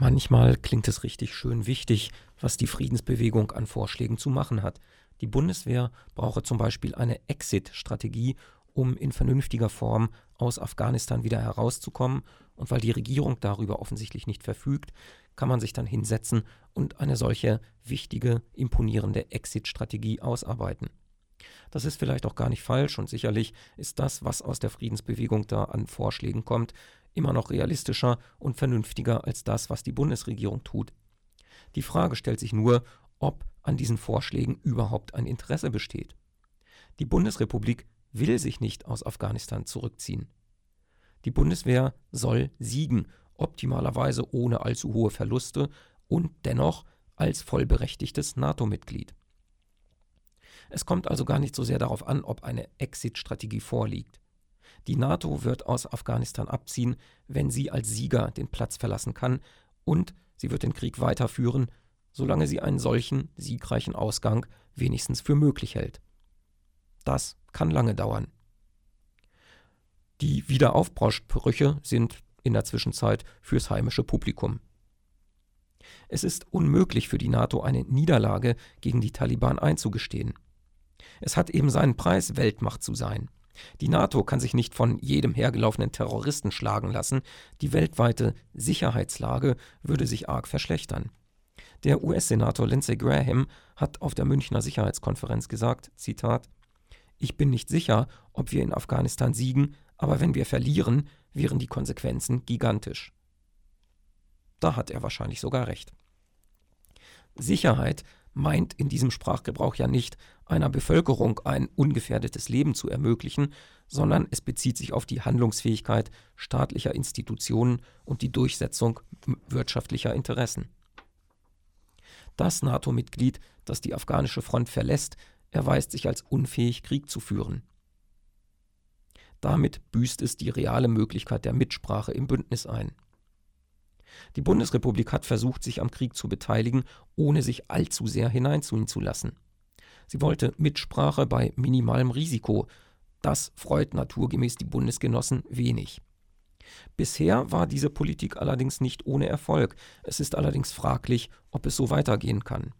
Manchmal klingt es richtig schön wichtig, was die Friedensbewegung an Vorschlägen zu machen hat. Die Bundeswehr brauche zum Beispiel eine Exit-Strategie, um in vernünftiger Form aus Afghanistan wieder herauszukommen. Und weil die Regierung darüber offensichtlich nicht verfügt, kann man sich dann hinsetzen und eine solche wichtige, imponierende Exit-Strategie ausarbeiten. Das ist vielleicht auch gar nicht falsch und sicherlich ist das, was aus der Friedensbewegung da an Vorschlägen kommt, immer noch realistischer und vernünftiger als das, was die Bundesregierung tut. Die Frage stellt sich nur, ob an diesen Vorschlägen überhaupt ein Interesse besteht. Die Bundesrepublik will sich nicht aus Afghanistan zurückziehen. Die Bundeswehr soll siegen, optimalerweise ohne allzu hohe Verluste und dennoch als vollberechtigtes NATO-Mitglied. Es kommt also gar nicht so sehr darauf an, ob eine Exit-Strategie vorliegt. Die NATO wird aus Afghanistan abziehen, wenn sie als Sieger den Platz verlassen kann, und sie wird den Krieg weiterführen, solange sie einen solchen siegreichen Ausgang wenigstens für möglich hält. Das kann lange dauern. Die Wiederaufbausprüche sind in der Zwischenzeit fürs heimische Publikum. Es ist unmöglich für die NATO eine Niederlage gegen die Taliban einzugestehen. Es hat eben seinen Preis, Weltmacht zu sein. Die NATO kann sich nicht von jedem hergelaufenen Terroristen schlagen lassen, die weltweite Sicherheitslage würde sich arg verschlechtern. Der US-Senator Lindsey Graham hat auf der Münchner Sicherheitskonferenz gesagt, Zitat, Ich bin nicht sicher, ob wir in Afghanistan siegen, aber wenn wir verlieren, wären die Konsequenzen gigantisch. Da hat er wahrscheinlich sogar recht. Sicherheit meint in diesem Sprachgebrauch ja nicht, einer Bevölkerung ein ungefährdetes Leben zu ermöglichen, sondern es bezieht sich auf die Handlungsfähigkeit staatlicher Institutionen und die Durchsetzung wirtschaftlicher Interessen. Das NATO-Mitglied, das die afghanische Front verlässt, erweist sich als unfähig, Krieg zu führen. Damit büßt es die reale Möglichkeit der Mitsprache im Bündnis ein. Die Bundesrepublik hat versucht, sich am Krieg zu beteiligen, ohne sich allzu sehr hineinziehen zu lassen. Sie wollte Mitsprache bei minimalem Risiko. Das freut naturgemäß die Bundesgenossen wenig. Bisher war diese Politik allerdings nicht ohne Erfolg. Es ist allerdings fraglich, ob es so weitergehen kann.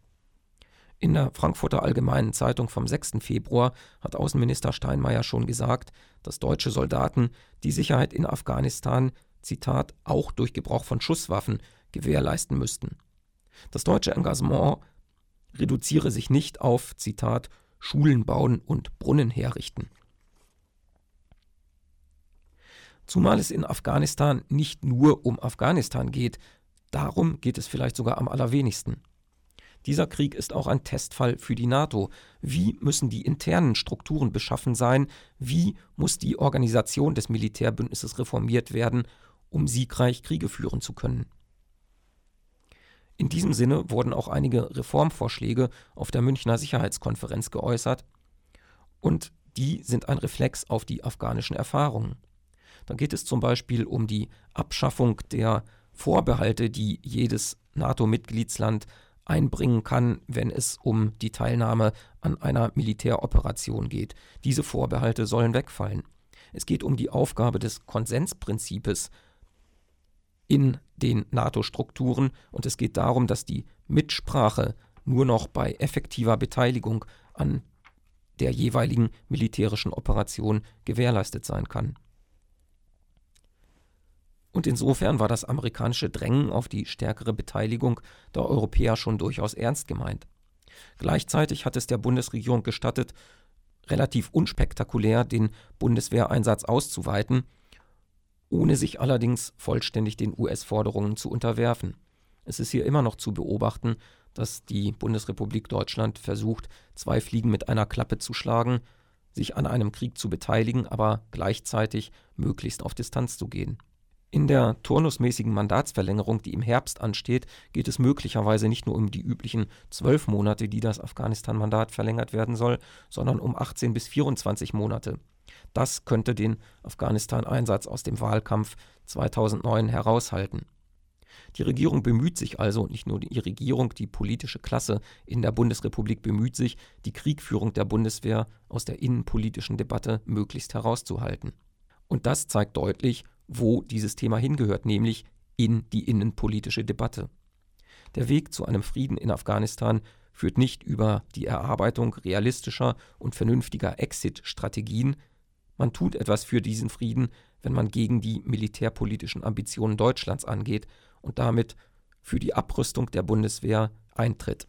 In der Frankfurter Allgemeinen Zeitung vom 6. Februar hat Außenminister Steinmeier schon gesagt, dass deutsche Soldaten die Sicherheit in Afghanistan Zitat, auch durch Gebrauch von Schusswaffen gewährleisten müssten. Das deutsche Engagement reduziere sich nicht auf, Zitat, Schulen bauen und Brunnen herrichten. Zumal es in Afghanistan nicht nur um Afghanistan geht, darum geht es vielleicht sogar am allerwenigsten. Dieser Krieg ist auch ein Testfall für die NATO. Wie müssen die internen Strukturen beschaffen sein? Wie muss die Organisation des Militärbündnisses reformiert werden, um siegreich Kriege führen zu können. In diesem Sinne wurden auch einige Reformvorschläge auf der Münchner Sicherheitskonferenz geäußert und die sind ein Reflex auf die afghanischen Erfahrungen. Da geht es zum Beispiel um die Abschaffung der Vorbehalte, die jedes NATO-Mitgliedsland einbringen kann, wenn es um die Teilnahme an einer Militäroperation geht. Diese Vorbehalte sollen wegfallen. Es geht um die Aufgabe des Konsensprinzips in den NATO-Strukturen und es geht darum, dass die Mitsprache nur noch bei effektiver Beteiligung an der jeweiligen militärischen Operation gewährleistet sein kann. Und insofern war das amerikanische Drängen auf die stärkere Beteiligung der Europäer schon durchaus ernst gemeint. Gleichzeitig hat es der Bundesregierung gestattet, relativ unspektakulär den Bundeswehreinsatz auszuweiten ohne sich allerdings vollständig den US-Forderungen zu unterwerfen. Es ist hier immer noch zu beobachten, dass die Bundesrepublik Deutschland versucht, zwei Fliegen mit einer Klappe zu schlagen, sich an einem Krieg zu beteiligen, aber gleichzeitig möglichst auf Distanz zu gehen. In der turnusmäßigen Mandatsverlängerung, die im Herbst ansteht, geht es möglicherweise nicht nur um die üblichen zwölf Monate, die das Afghanistan-Mandat verlängert werden soll, sondern um 18 bis 24 Monate. Das könnte den Afghanistan-Einsatz aus dem Wahlkampf 2009 heraushalten. Die Regierung bemüht sich also, nicht nur die Regierung, die politische Klasse in der Bundesrepublik bemüht sich, die Kriegführung der Bundeswehr aus der innenpolitischen Debatte möglichst herauszuhalten. Und das zeigt deutlich, wo dieses Thema hingehört, nämlich in die innenpolitische Debatte. Der Weg zu einem Frieden in Afghanistan führt nicht über die Erarbeitung realistischer und vernünftiger Exit-Strategien, man tut etwas für diesen Frieden, wenn man gegen die militärpolitischen Ambitionen Deutschlands angeht und damit für die Abrüstung der Bundeswehr eintritt.